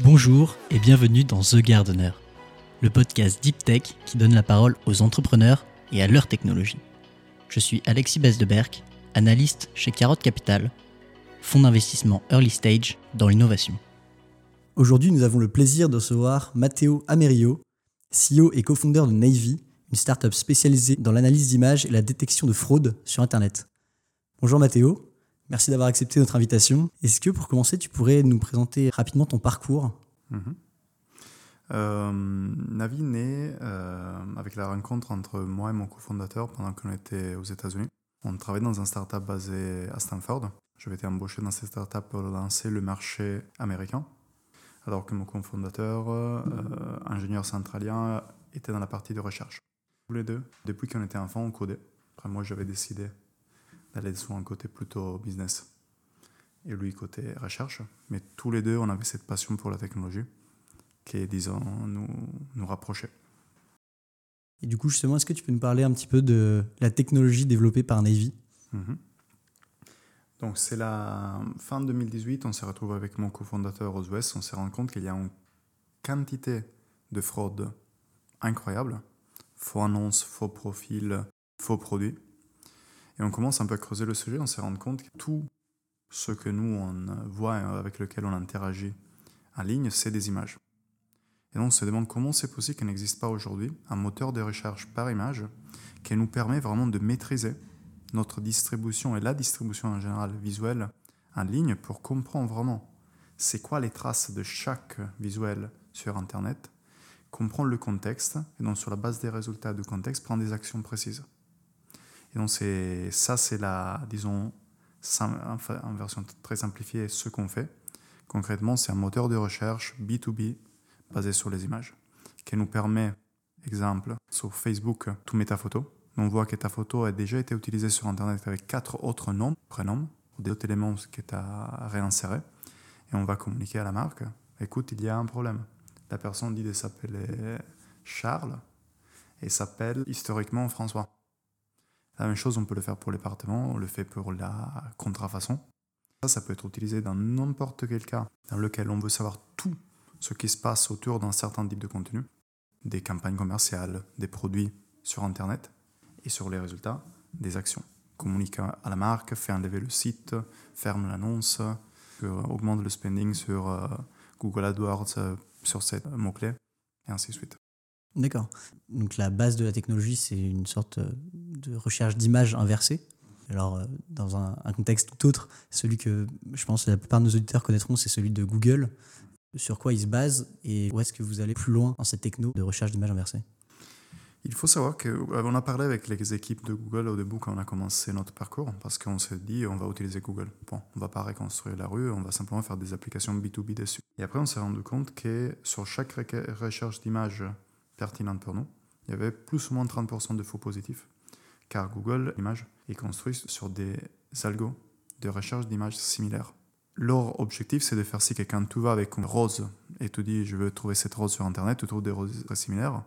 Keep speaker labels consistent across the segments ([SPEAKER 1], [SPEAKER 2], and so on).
[SPEAKER 1] Bonjour et bienvenue dans The Gardener, le podcast Deep Tech qui donne la parole aux entrepreneurs et à leur technologie. Je suis Alexis Besdeberg, analyste chez Carotte Capital, fonds d'investissement early stage dans l'innovation.
[SPEAKER 2] Aujourd'hui, nous avons le plaisir de recevoir Matteo Amerio, CEO et cofondeur de Navy, une startup spécialisée dans l'analyse d'images et la détection de fraude sur Internet. Bonjour Matteo, merci d'avoir accepté notre invitation. Est-ce que pour commencer, tu pourrais nous présenter rapidement ton parcours?
[SPEAKER 3] Mhm. Euh, Navi naît euh, avec la rencontre entre moi et mon cofondateur pendant qu'on était aux États-Unis. On travaillait dans un startup basé à Stanford. J'avais été embauché dans cette startup pour lancer le marché américain, alors que mon cofondateur, euh, ingénieur centralien, était dans la partie de recherche. Tous les deux, depuis qu'on était enfants, on codait. Après, moi, j'avais décidé d'aller sur un côté plutôt business et lui côté recherche. Mais tous les deux, on avait cette passion pour la technologie qui, disons, nous, nous rapprochait.
[SPEAKER 2] Et du coup, justement, est-ce que tu peux nous parler un petit peu de la technologie développée par Navy?
[SPEAKER 3] Mhm. Donc, c'est la fin 2018, on s'est retrouvé avec mon cofondateur aux US, on s'est rendu compte qu'il y a une quantité de fraude incroyable. Faux annonces, faux profils, faux produits. Et on commence un peu à creuser le sujet, on s'est rendu compte que tout ce que nous, on voit avec lequel on interagit en ligne, c'est des images. Et donc on se demande comment c'est possible qu'il n'existe pas aujourd'hui un moteur de recherche par image qui nous permet vraiment de maîtriser notre distribution et la distribution en général visuelle en ligne pour comprendre vraiment c'est quoi les traces de chaque visuel sur Internet, comprendre le contexte et donc sur la base des résultats du contexte prendre des actions précises. Et donc c'est ça c'est la disons en version très simplifiée ce qu'on fait. Concrètement, c'est un moteur de recherche B2B basé sur les images qui nous permet, exemple, sur Facebook, tu mets ta photo. On voit que ta photo a déjà été utilisée sur Internet avec quatre autres noms, prénoms, ou d'autres éléments que tu as réinsérés. Et on va communiquer à la marque. Écoute, il y a un problème. La personne dit de s'appeler Charles et s'appelle historiquement François. La même chose, on peut le faire pour les département, on le fait pour la contrafaçon. Ça, ça peut être utilisé dans n'importe quel cas dans lequel on veut savoir tout ce qui se passe autour d'un certain type de contenu, des campagnes commerciales, des produits sur Internet, et sur les résultats, des actions. Communique à la marque, fait enlever le site, ferme l'annonce, augmente le spending sur euh, Google AdWords, euh, sur ces mots-clés, et ainsi de suite.
[SPEAKER 2] D'accord. Donc la base de la technologie, c'est une sorte euh, de recherche d'images inversée. Alors, euh, dans un, contexte tout autre, celui que je pense que la plupart de nos auditeurs connaîtront, c'est celui de Google. Sur quoi il se base et où est-ce que vous allez plus loin dans cette techno de recherche d'images inversée
[SPEAKER 3] Il faut savoir qu'on a parlé avec les équipes de Google au début quand on a commencé notre parcours, parce qu'on s'est dit on va utiliser Google. Bon, on va pas reconstruire la rue, on va simplement faire des applications B2B dessus. Et après, on s'est rendu compte que sur chaque recherche d'image pertinente pour nous, il y avait plus ou moins 30% de faux positifs, car Google Images est construit sur des algos de recherche d'images similaires. Leur objectif, c'est de faire si quelqu'un tu vas avec une rose et tu dis je veux trouver cette rose sur Internet, tu trouves des roses similaires,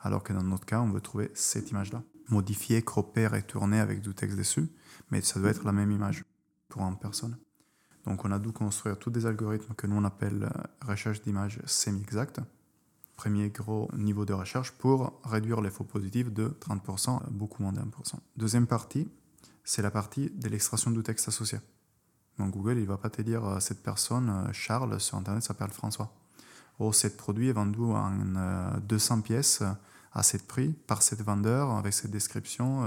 [SPEAKER 3] alors que dans notre cas, on veut trouver cette image-là. Modifier, cropper et tourner avec du texte dessus, mais ça doit être la même image pour une personne. Donc on a dû construire tous des algorithmes que nous on appelle euh, recherche d'images semi-exactes. Premier gros niveau de recherche pour réduire les faux positifs de 30% à beaucoup moins pour cent. Deuxième partie, c'est la partie de l'extraction du texte associé. Donc Google, il va pas te dire euh, cette personne, euh, Charles, sur Internet s'appelle François. Oh, cet produit est vendu en euh, 200 pièces euh, à cet prix par cet vendeur avec cette description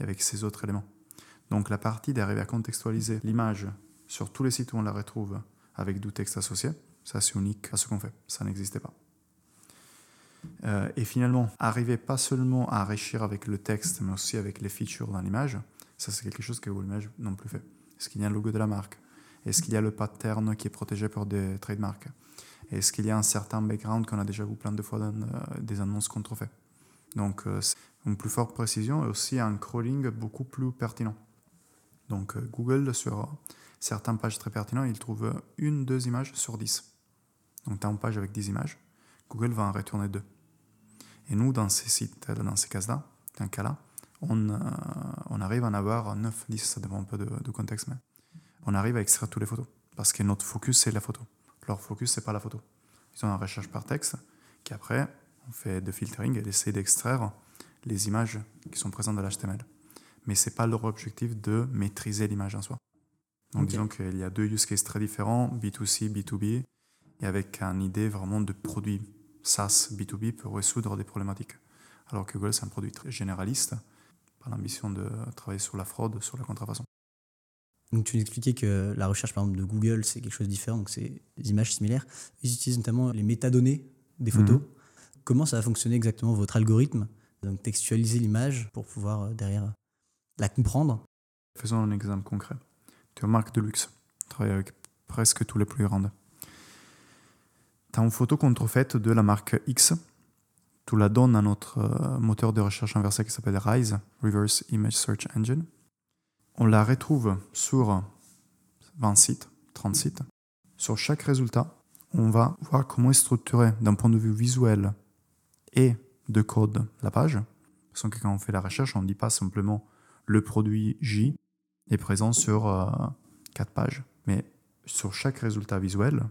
[SPEAKER 3] et avec ces autres éléments. Donc la partie d'arriver à contextualiser l'image sur tous les sites où on la retrouve avec du texte associé, ça c'est unique à ce qu'on fait. Ça n'existait pas. Euh, et finalement, arriver pas seulement à enrichir avec le texte, mais aussi avec les features dans l'image, ça c'est quelque chose que Google Images non plus fait. Est-ce qu'il y a un logo de la marque? Est-ce qu'il y a le pattern qui est protégé par des trademarks? Est-ce qu'il y a un certain background qu'on a déjà vu plein de fois dans euh, des annonces contrefaites Donc, euh, une plus forte précision et aussi un crawling beaucoup plus pertinent. Donc, euh, Google, sur certaines pages très pertinentes, il trouve une, deux images sur 10. Donc, tu as une page avec 10 images, Google va en retourner deux. Et nous, dans ces sites, dans ces cases-là, dans cas-là, on, euh, on arrive à en avoir 9, 10, ça dépend un peu de- du contexte, mais on arrive à extraire toutes les photos. Parce que notre focus, c'est la photo. leur focus, c'est pas la photo. Ils ont une recherche par texte, qui après, on fait de filtering et essaie d'extraire les images qui sont présentes dans l'HTML. Mais c'est pas leur objectif de maîtriser l'image en soi. Donc disons qu'il y a deux use cases très différents, B2C, B2B, et avec une idée vraiment de produit SaaS B2B pour résoudre des problématiques. Alors que Google, c'est un produit très généraliste, par l'ambition de travailler sur la fraude, sur la contrefaçon.
[SPEAKER 2] Donc tu nous expliquais que la recherche par exemple de Google, c'est quelque chose de différent, donc c'est des images similaires. Ils utilisent notamment les métadonnées des photos. Mhm. Comment ça va fonctionner exactement votre algorithme? Donc textualiser l'image pour pouvoir euh, derrière la comprendre.
[SPEAKER 3] Faisons un exemple concret. Tu es une marque de luxe, tu travailles avec presque tous les plus grandes. Tu une photo contrefaite de la marque X, tu la donnes à notre euh, moteur de recherche inversé qui s'appelle RISE, Reverse Image Search Engine. On la retrouve sur 20 sites, 30 sites. Sur chaque résultat, on va voir comment est structuré d'un point de vue visuel et de code la page. Parce que quand on fait la recherche, on ne dit pas simplement le produit J est présent sur euh, quatre pages. Mais sur chaque résultat visuel,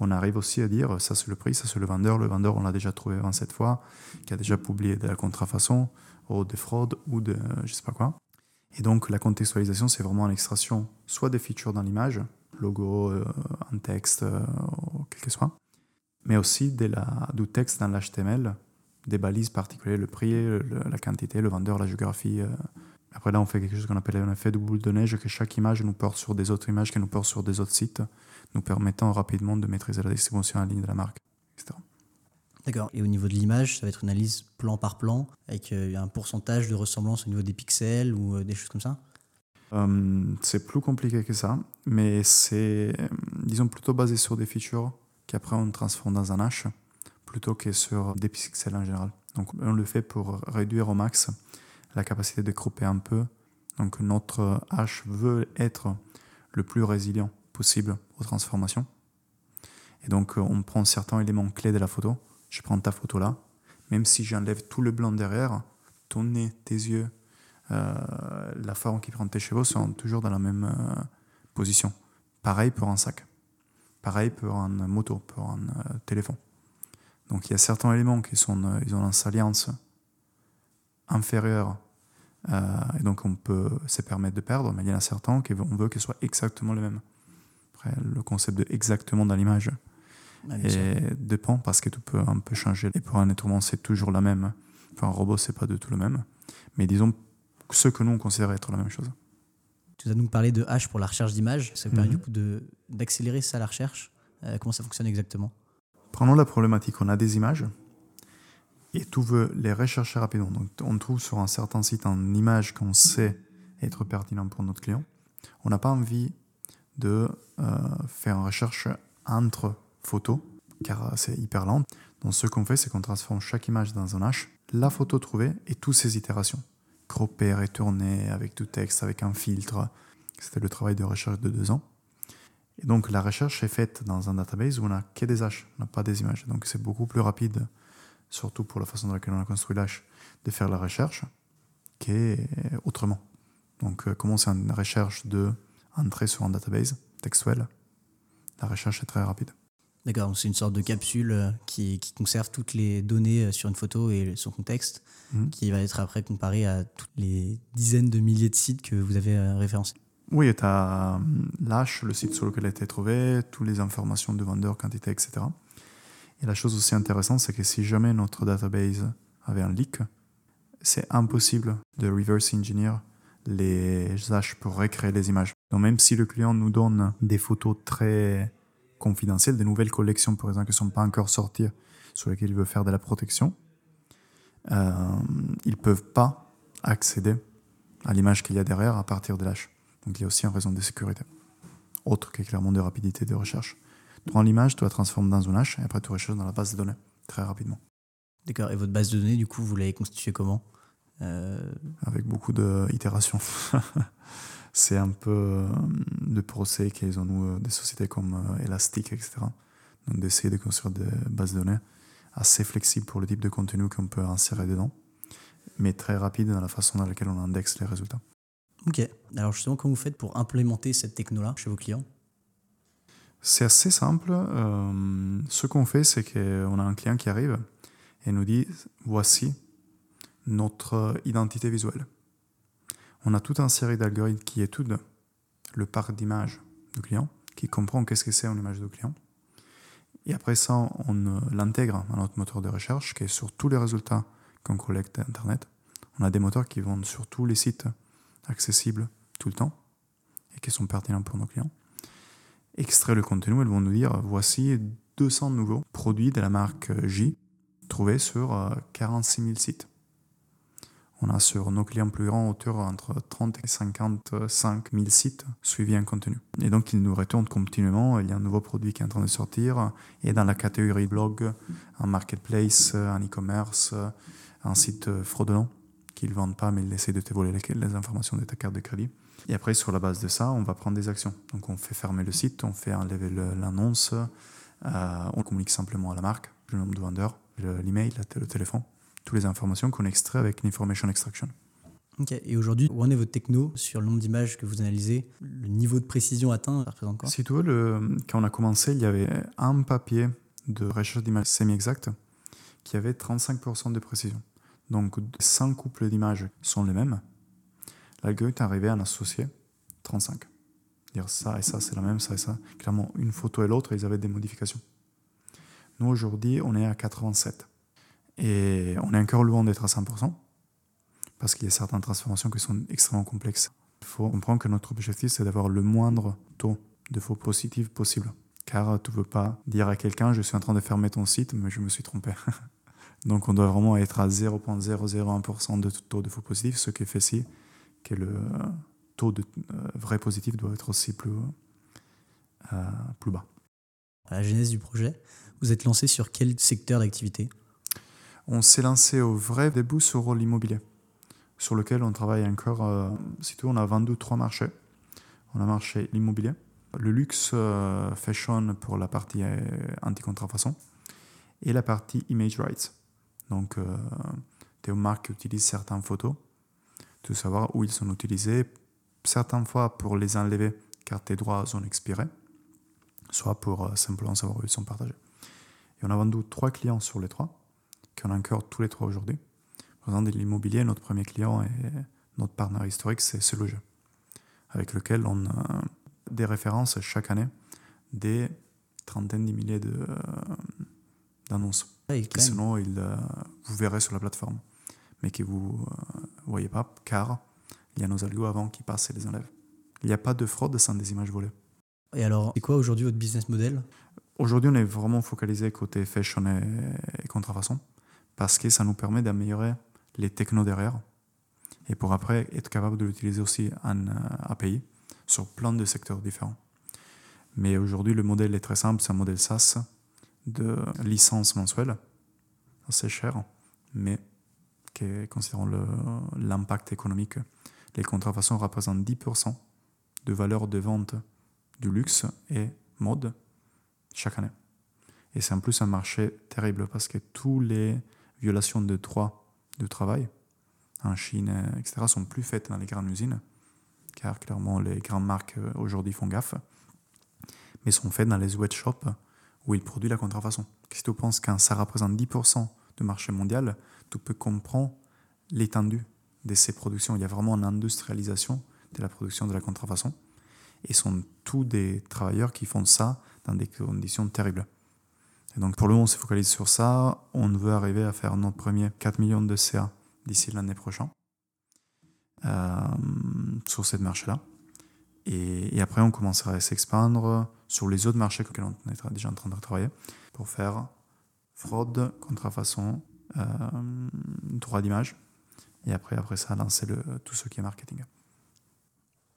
[SPEAKER 3] on arrive aussi à dire ça c'est le prix, ça c'est le vendeur. Le vendeur, on l'a déjà trouvé 27 fois, qui a déjà publié de la contrefaçon, ou des fraudes, ou de je sais pas quoi. Et donc la contextualisation, c'est vraiment l'extraction soit des features dans l'image, logo, euh, un texte, euh, quel que soit, mais aussi de la, du texte dans l'HTML, des balises particulières, le prix, la quantité, le vendeur, la géographie, après là, on fait quelque chose qu'on appelle un effet de boule de neige, que chaque image nous porte sur des autres images qui nous portent sur des autres sites, nous permettant rapidement de maîtriser la distribution en ligne de la marque, etc.
[SPEAKER 2] D'accord. Et au niveau de l'image, ça va être une analyse plan par plan, avec euh, un pourcentage de ressemblance au niveau des pixels ou euh, des choses comme ça?
[SPEAKER 3] Hum, C'est plus compliqué que ça, mais c'est, disons, plutôt basé sur des features qu'après on transforme dans un hash, plutôt que sur des pixels en général. Donc on le fait pour réduire au max la capacité de couper un peu. Donc notre hache veut être le plus résilient possible aux transformations. Et donc on prend certains éléments clés de la photo. Je prends ta photo là, même si j'enlève tout le blanc derrière, ton nez, tes yeux, euh, la forme qui prend tes cheveux sont toujours dans la même euh, position. Pareil pour un sac. Pareil pour un moto, pour un euh, téléphone. Donc il y a certains éléments qui sont, ils ont une salience inférieure. Euh, et donc on peut se permettre de perdre, mais il y en a certains qui on veut que ce soit exactement le même. Après, le concept de exactement dans l'image dépend parce que tu peux un peu changer. Et pour un être humain, c'est toujours la même. Pour un robot, c'est pas du tout le même. Mais disons ce que nous on considère être la même chose.
[SPEAKER 2] Tu as nous parlé de H pour la recherche d'images. Ça permet du coup d'accélérer ça la recherche. Euh, comment ça fonctionne exactement?
[SPEAKER 3] Prenons la problématique. On a des images et tu veux les rechercher rapidement. Donc, on trouve sur un certain site une image qu'on sait être pertinente pour notre client. On n'a pas envie de euh, faire une recherche entre photos, car c'est hyper lent. Donc, ce qu'on fait, c'est qu'on transforme chaque image dans un hash, la photo trouvée et toutes ses itérations. Cropper, retourner avec du texte, avec un filtre. C'était le travail de recherche de deux ans. Et donc, la recherche est faite dans un database où on n'a que des hashes, on n'a pas des images. Donc, c'est beaucoup plus rapide surtout pour la façon dans laquelle on a construit l'H, de faire la recherche, qui est autrement. Donc, euh, comment c'est une recherche de entrer sur un database textuel, la recherche est très rapide.
[SPEAKER 2] D'accord, c'est une sorte de capsule euh, qui, conserve toutes les données euh, sur une photo et son contexte, mhm. qui va être après comparé à toutes les dizaines de milliers de sites que vous avez référencés.
[SPEAKER 3] Oui, tu as l'H, le site sur lequel a été trouvé, toutes les informations de vendeur, quantité, etc. Et la chose aussi intéressante, c'est que si jamais notre database avait un leak, c'est impossible de reverse engineer les hash pour recréer les images. Donc même si le client nous donne des photos très confidentielles, des nouvelles collections par exemple qui ne sont pas encore sorties, sur lesquelles il veut faire de la protection, euh, ils ne peuvent pas accéder à l'image qu'il y a derrière à partir de l'hash. Donc il y a aussi une raison de sécurité, autre que clairement de rapidité de recherche. Prends l'image, tu la transformes dans un hash et après tu recherches dans la base de données très rapidement.
[SPEAKER 2] D'accord. Et votre base de données, du coup, vous l'avez constituée comment? Euh,
[SPEAKER 3] Avec beaucoup d'itérations. c'est un peu euh, de procès qu'ils ont nous, euh, des sociétés comme Elastic, etc. Donc d'essayer de construire des bases de données assez flexibles pour le type de contenu qu'on peut insérer dedans, mais très rapide dans la façon dans laquelle on indexe les résultats.
[SPEAKER 2] Ok. Alors justement, comment vous faites pour implémenter cette techno-là chez vos clients?
[SPEAKER 3] C'est assez simple. Euh, ce qu'on fait, c'est qu'on a un client qui arrive et nous dit voici notre identité visuelle. On a toute une série d'algorithmes qui étudient le parc d'images du client, qui comprend qu'est-ce que c'est une image du client. Et après ça, on l'intègre à notre moteur de recherche qui est sur tous les résultats qu'on collecte Internet. On a des moteurs qui vont sur tous les sites accessibles tout le temps et qui sont pertinents pour nos clients. Extrait le contenu, elles vont nous dire voici 200 nouveaux produits de la marque J trouvés sur 46 euh, 000 sites. On a sur nos clients plus grands autour entre 30 et 55 000 sites suivis un contenu. Et donc, ils nous retournent continuellement. Il y a un nouveau produit qui est en train de sortir. Et dans la catégorie blog, un marketplace, un e-commerce, un site fraudulent qu'ils ne vendent pas, mais ils essaient de te voler les, informations de ta carte de crédit. Et après, sur la base de ça, on va prendre des actions. Donc, on fait fermer le site, on fait enlever l'annonce, euh, on communique simplement à la marque, le nombre de vendeurs, l'email, le téléphone toutes les informations qu'on extrait avec l'Information Extraction.
[SPEAKER 2] Ok, et aujourd'hui, où en est votre techno sur le nombre d'images que vous analysez Le niveau de précision atteint, ça représente quoi?
[SPEAKER 3] Si tu veux, le, quand on a commencé, il y avait un papier de recherche d'images semi-exactes qui avait 35% de précision. Donc 100 couples d'images sont les mêmes. L'algorithme est arrivé à en associer 35. Dire ça et ça, c'est la même, ça et ça. Clairement, une photo et l'autre, ils avaient des modifications. Nous, aujourd'hui, on est à 87. Et on est encore loin d'être à 100%, parce qu'il y a certaines transformations qui sont extrêmement complexes. Il faut comprendre que notre objectif, c'est d'avoir le moindre taux de faux positifs possible. Car tu ne veux pas dire à quelqu'un, je suis en train de fermer ton site, mais je me suis trompé. Donc on doit vraiment être à 0,001% de taux de faux positifs, ce qui fait si que le taux de euh, vrai positif doit être aussi plus, euh, plus bas.
[SPEAKER 2] À la genèse du projet, vous êtes lancé sur quel secteur d'activité?
[SPEAKER 3] On s'est lancé au vrai début sur l'immobilier, sur lequel on travaille encore. Euh, on a vendu trois marchés. On a marché l'immobilier, le luxe euh, fashion pour la partie euh, anti-contrefaçon et la partie image rights. Donc, euh, des marques qui utilisent certaines photos, de savoir où ils sont utilisés, certaines fois pour les enlever car tes droits sont expirés, soit pour simplement savoir où ils sont partagés. Et on a vendu trois clients sur les trois qu'on a encore tous les trois aujourd'hui. Par exemple, l'immobilier, notre premier client et notre partenaire historique, c'est ce avec lequel on a des références chaque année, des trentaines de milliers euh, d'annonces.
[SPEAKER 2] De,
[SPEAKER 3] qui sinon, il, euh, vous verrez sur la plateforme, mais que vous ne euh, voyez pas, car il y a nos algos avant qui passent et les enlèvent. Il n'y a pas de fraude sans des images volées.
[SPEAKER 2] Et alors, c'est quoi aujourd'hui votre business model?
[SPEAKER 3] Aujourd'hui, on est vraiment focalisé côté fashion et, contrefaçon parce que ça nous permet d'améliorer les technos derrière et pour après être capable de l'utiliser aussi en euh, API sur plein de secteurs différents. Mais aujourd'hui, le modèle est très simple, c'est un modèle SaaS de licence mensuelle, assez cher, mais qui, considérant l'impact économique, les contrefaçons représentent 10% de valeur de vente du luxe et mode chaque année. Et c'est en plus un marché terrible parce que tous les violations de droits de travail en Chine, etc., sont plus faites dans les grandes usines, car clairement les grandes marques euh, aujourd'hui font gaffe, mais sont faites dans les sweatshops où ils produisent la contrefaçon. Si tu penses que ça représente 10% du marché mondial, tu peux comprendre l'étendue de ces productions. Il y a vraiment une industrialisation de la production de la contrefaçon. Et ce sont tous des travailleurs qui font ça dans des conditions terribles donc pour le moment, on se focalise sur ça. On veut arriver à faire notre premier 4 millions de CA d'ici l'année prochaine euh, sur cette marché-là. Et, après, on commencera à s'expandre sur les autres marchés que on est déjà en train de travailler pour faire fraude, contrefaçon, euh, droit d'image. Et après, après ça, lancer le, tout ce qui est marketing.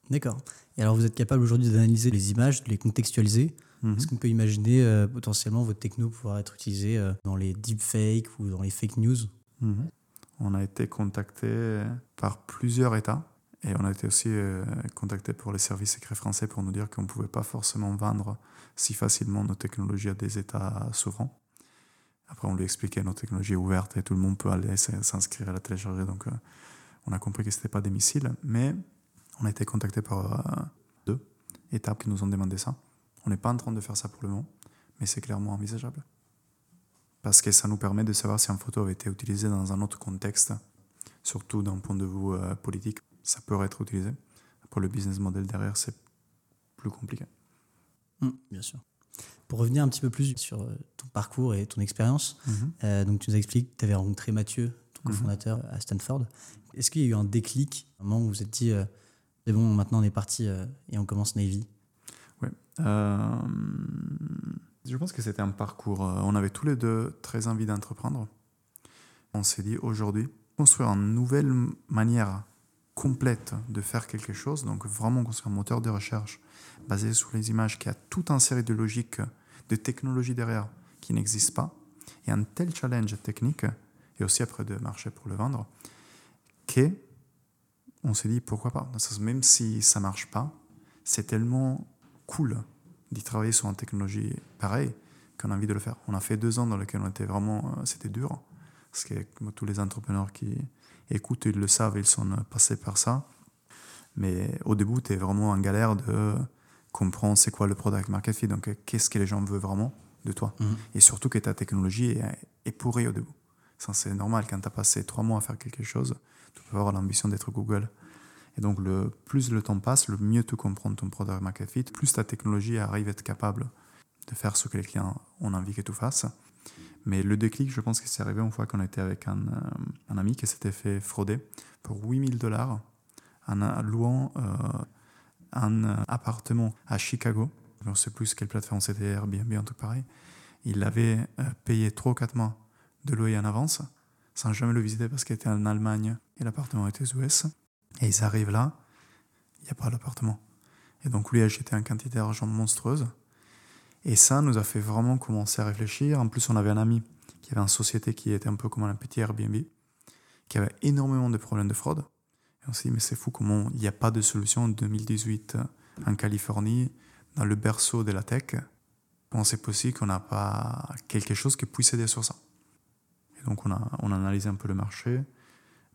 [SPEAKER 2] D'accord. Et alors, vous êtes capable aujourd'hui d'analyser les images, de les contextualiser? Mhm. Est-ce qu'on peut imaginer euh, potentiellement votre techno pouvoir être utilisé euh, dans les deepfakes ou dans les fake news?
[SPEAKER 3] Mhm. On a été contacté par plusieurs États et on a été aussi euh, contacté pour les services secrets français pour nous dire qu'on ne pouvait pas forcément vendre si facilement nos technologies à des États souverains. Après, on lui expliquait nos technologies ouvertes et tout le monde peut aller s'inscrire à la télécharger. Donc, on a compris que ce n'était pas des missiles, mais on a été contacté par deux États qui nous ont demandé ça On n'est pas en train de faire ça pour le moment, mais c'est clairement envisageable. Parce que ça nous permet de savoir si une photo avait été utilisée dans un autre contexte, surtout d'un point de vue euh, politique. Ça peut être utilisé. Pour le business model derrière, c'est plus compliqué.
[SPEAKER 2] Mmh, bien sûr. Pour revenir un petit peu plus sur euh, ton parcours et ton expérience,
[SPEAKER 3] Mhm.
[SPEAKER 2] euh, donc tu nous as expliqué que tu avais rencontré Mathieu, ton
[SPEAKER 3] Mhm.
[SPEAKER 2] cofondateur à Stanford. Est-ce qu'il y a eu un déclic, un moment où vous vous êtes dit, euh, c'est bon, maintenant on est parti euh, et on commence Navy?
[SPEAKER 3] Euh, je pense que c'était un parcours. euh, On avait tous les deux très envie d'entreprendre. On s'est dit aujourd'hui, construire une nouvelle manière complète de faire quelque chose, donc vraiment construire un moteur de recherche basé sur les images qui a toute une série de logiques, de technologies derrière qui n'existent pas, et un tel challenge technique, et aussi après de marché pour le vendre, que on s'est dit pourquoi pas? Même si ça marche pas, c'est tellement cool d'y travailler sur une technologie pareille qu'on a envie de le faire. On a fait deux ans dans lesquels on était vraiment, euh, c'était dur, parce que tous les entrepreneurs qui écoutent, ils le savent, ils sont passés par ça. Mais au début, tu es vraiment en galère de comprendre c'est quoi le product market fit, donc euh, qu'est-ce que les gens veulent vraiment de toi.
[SPEAKER 2] Mhm.
[SPEAKER 3] Et surtout que ta technologie est, est pourrie au début. Ça, c'est normal, quand tu as passé trois mois à faire quelque chose, tu peux avoir l'ambition d'être Google. Et donc, le plus le temps passe, le mieux tu comprends ton product market fit, plus ta technologie arrive à être capable de faire ce que les clients ont envie que tu fasses. Mais le déclic, je pense que c'est arrivé une fois qu'on était avec un, euh, un ami qui s'était fait frauder pour 8000 dollars en louant euh, un euh, appartement à Chicago. Je ne sais plus quelle plateforme c'était, Airbnb, un truc pareil. Il avait payé 3 ou 4 mois de loyer en avance sans jamais le visiter parce qu'il était en Allemagne et l'appartement était aux US. Et ils arrivent là, il n'y a pas l'appartement. Et donc lui a jeté une quantité d'argent monstrueuse. Et ça nous a fait vraiment commencer à réfléchir. En plus, on avait un ami qui avait une société qui était un peu comme un petit Airbnb, qui avait énormément de problèmes de fraude. Et on s'est dit, mais c'est fou comment il n'y a pas de solution en 2018 en Californie, dans le berceau de la tech. Comment c'est possible qu'on n'a pas quelque chose qui puisse aider sur ça Et donc, on a, on a analysé un peu le marché.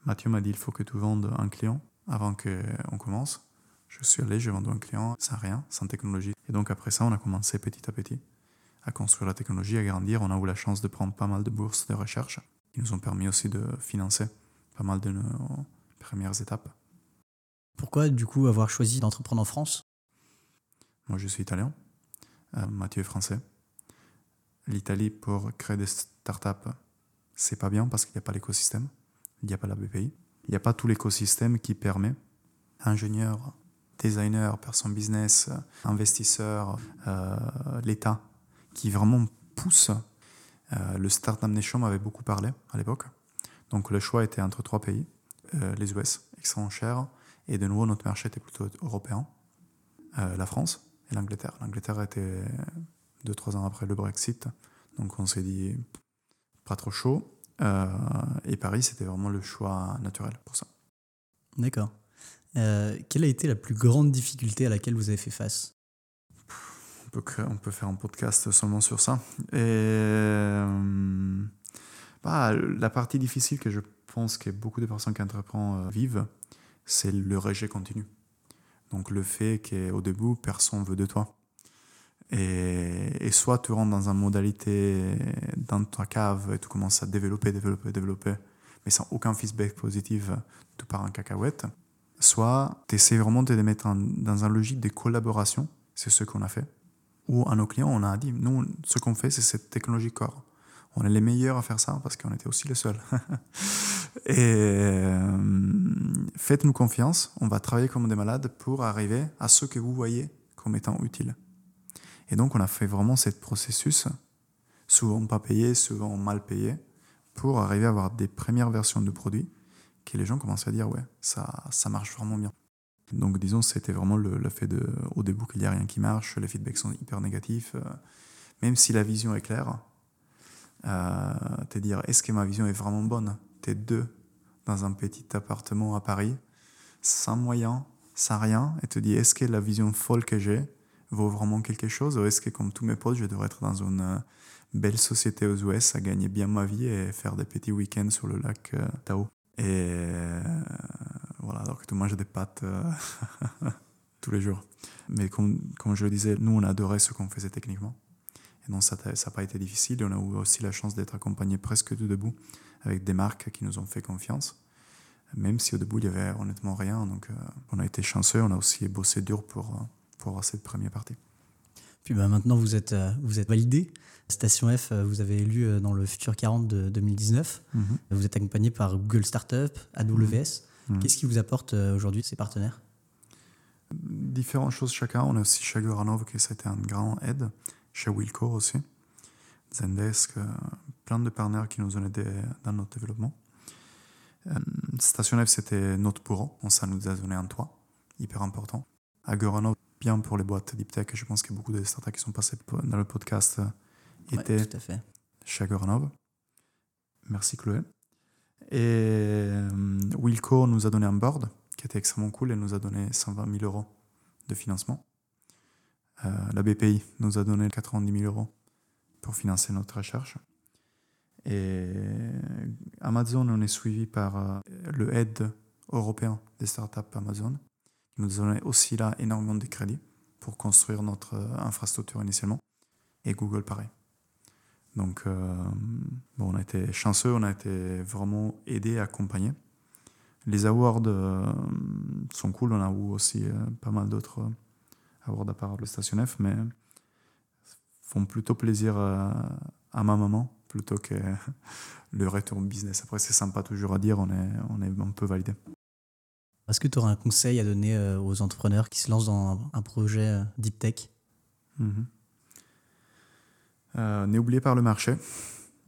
[SPEAKER 3] Mathieu m'a dit, il faut que tu vendes un client avant qu'on commence. Je suis allé, j'ai vendu un client sans rien, sans technologie. Et donc après ça, on a commencé petit à petit à construire la technologie, à grandir. On a eu la chance de prendre pas mal de bourses de recherche qui nous ont permis aussi de financer pas mal de nos premières étapes.
[SPEAKER 2] Pourquoi du coup avoir choisi d'entreprendre en France?
[SPEAKER 3] Moi, je suis italien. Euh, Mathieu est français. L'Italie, pour créer des startups, c'est pas bien parce qu'il n'y a pas l'écosystème. Il n'y a pas la BPI. Il n'y a pas tout l'écosystème qui permet ingénieurs, designers, personnes business, investisseurs, euh, l'État, qui vraiment pousse. Euh, le Startup Nation m'avait beaucoup parlé à l'époque. Donc le choix était entre trois pays, euh, les US, extrêmement cher, et de nouveau notre marché était plutôt européen, euh, la France et l'Angleterre. L'Angleterre était deux, trois ans après le Brexit, donc on s'est dit pas trop chaud. Euh, et Paris, c'était vraiment le choix naturel pour ça.
[SPEAKER 2] D'accord. Euh, quelle a été la plus grande difficulté à laquelle vous avez fait face?
[SPEAKER 3] On peut, faire un podcast seulement sur ça. Euh, bah, la partie difficile que je pense que beaucoup de personnes qui entreprennent euh, vivent, c'est le rejet continu. Donc le fait qu'au début, personne veut de toi. Et, et, soit tu rentres dans une modalité dans ta cave et tu commences à développer, développer, développer, mais sans aucun feedback positif, tu pars en cacahuète. Soit tu essaies vraiment de les mettre dans une logique de collaboration, c'est ce qu'on a fait. Ou à nos clients, on a dit, nous, ce qu'on fait, c'est cette technologie core. On est les meilleurs à faire ça parce qu'on était aussi les seuls. et euh, faites-nous confiance, on va travailler comme des malades pour arriver à ce que vous voyez comme étant utile. Et donc, on a fait vraiment ce processus, souvent pas payé, souvent mal payé, pour arriver à avoir des premières versions de produits que les gens commençaient à dire, ouais, ça, ça marche vraiment bien. Donc, disons, c'était vraiment le, fait de, au début qu'il n'y a rien qui marche, les feedbacks sont hyper négatifs. Euh, même si la vision est claire, euh, te dire, est-ce que ma vision est vraiment bonne? T'es deux dans un petit appartement à Paris, sans moyens, sans rien, et te dis, est-ce que la vision folle que j'ai vaut vraiment quelque chose? Ou est-ce que comme tous mes potes, je devrais être dans une euh, belle société aux US à gagner bien ma vie et faire des petits week-ends sur le lac euh, Tao? Et euh, voilà, que tu manges des pâtes tous les jours. Mais comme, comme je le disais, nous, on adorait ce qu'on faisait techniquement. Et donc, ça n'a pas été difficile. On a eu aussi la chance d'être accompagné presque tout debout avec des marques qui nous ont fait confiance. Même si au début, il y avait honnêtement rien. Donc, euh, on a été chanceux. On a aussi bossé dur pour, euh, pour avoir cette première partie.
[SPEAKER 2] Puis bah, maintenant, vous êtes, euh, vous êtes validé. Station F, vous avez élu dans le Futur 40 de 2019.
[SPEAKER 3] Mhm.
[SPEAKER 2] Vous êtes accompagné par Google Startup, AWS.
[SPEAKER 3] Mhm.
[SPEAKER 2] Qu'est-ce qui vous apporte aujourd'hui ces partenaires?
[SPEAKER 3] Différentes choses chacun. On a aussi chez Goranov qui ça a été un grand aide. Chez Wilco aussi. Zendesk, plein de partenaires qui nous ont aidés dans notre développement. Station F, c'était notre bureau. Ça nous a donné un toit, hyper important. À Goranov, bien pour les boîtes deep tech. Je pense qu'il y a beaucoup de startups qui sont passées dans le podcast étaient
[SPEAKER 2] tout à fait.
[SPEAKER 3] chez Goranov. Merci Chloé. Et Wilco nous a donné un board qui était extrêmement cool et nous a donné 120 000 euros de financement. Euh, la BPI nous a donné 90 000 euros pour financer notre recherche. Et Amazon, on est suivi par euh, le aide européen des startups Amazon, nous donnait aussi là énormément de crédits pour construire notre euh, infrastructure initialement. Et Google, pareil. Donc, euh, bon, on a été chanceux, on a été vraiment aidés, accompagnés. Les awards euh, sont cool, on a eu aussi pas mal d'autres awards à part le Station F, mais font plutôt plaisir à ma maman plutôt que le retour business. Après, c'est sympa toujours à dire, on est, on est un peu validé.
[SPEAKER 2] Est-ce que tu aurais un conseil à donner aux entrepreneurs qui se lancent dans un projet deep tech?
[SPEAKER 3] Mm-hmm. euh, N'oubliez pas le marché,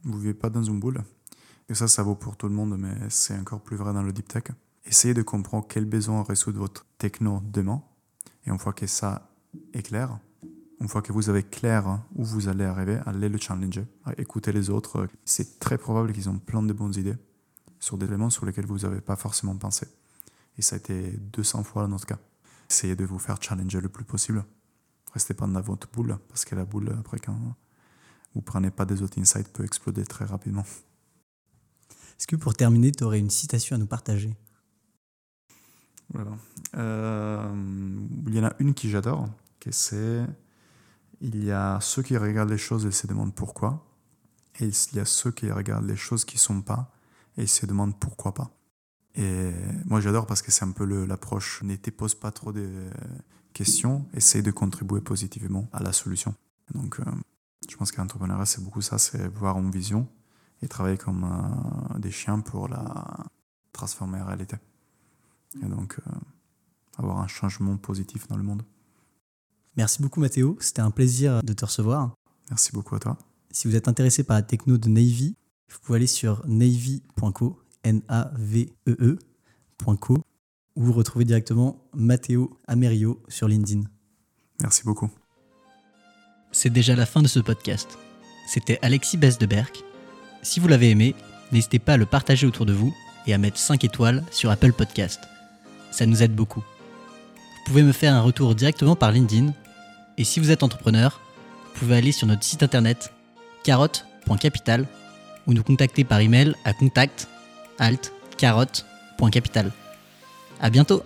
[SPEAKER 3] vous ne vivez pas dans une boule. Et ça, ça vaut pour tout le monde, mais c'est encore plus vrai dans le deep tech. Essayez de comprendre quel besoin résoudre votre techno demain. Et une fois que ça est clair, une fois que vous avez clair où vous allez arriver, allez le challenger, écoutez les autres. C'est très probable qu'ils ont plein de bonnes idées sur des éléments sur lesquels vous n'avez pas forcément pensé. Et ça a été 200 fois dans notre cas. Essayez de vous faire challenger le plus possible. Restez pas dans votre boule, parce que la boule, après, quand vous prenez pas des autres insights, peut exploser très rapidement.
[SPEAKER 2] Est-ce que pour terminer, tu aurais une citation à nous partager?
[SPEAKER 3] Voilà. euh, Il y en a une qui j'adore, qui c'est il y a ceux qui regardent les choses et se demandent pourquoi, et il y a ceux qui regardent les choses qui sont pas et se demandent pourquoi pas. Et moi j'adore parce que c'est un peu l'approche, ne te pose pas trop de questions, essaye de contribuer positivement à la solution. Donc euh, je pense qu'un entrepreneuriat c'est beaucoup ça, c'est voir une vision et travailler comme euh, des chiens pour la transformer en réalité. Et donc euh, avoir un changement positif dans le monde.
[SPEAKER 2] Merci beaucoup Mathéo, c'était un plaisir de te recevoir.
[SPEAKER 3] Merci beaucoup à toi.
[SPEAKER 2] Si vous êtes intéressé par la techno de Navy, vous pouvez aller sur navy.co, N-A-V-E-E.co, où vous retrouvez directement Mathéo Amerio sur LinkedIn.
[SPEAKER 3] Merci beaucoup.
[SPEAKER 1] C'est déjà la fin de ce podcast. C'était Alexis Besdeberg. Si vous l'avez aimé, n'hésitez pas à le partager autour de vous et à mettre 5 étoiles sur Apple Podcast. Ça nous aide beaucoup. Vous pouvez me faire un retour directement par LinkedIn. Et si vous êtes entrepreneur, vous pouvez aller sur notre site internet carotte.capital ou nous contacter par email à contact alt carotte.capital. À bientôt!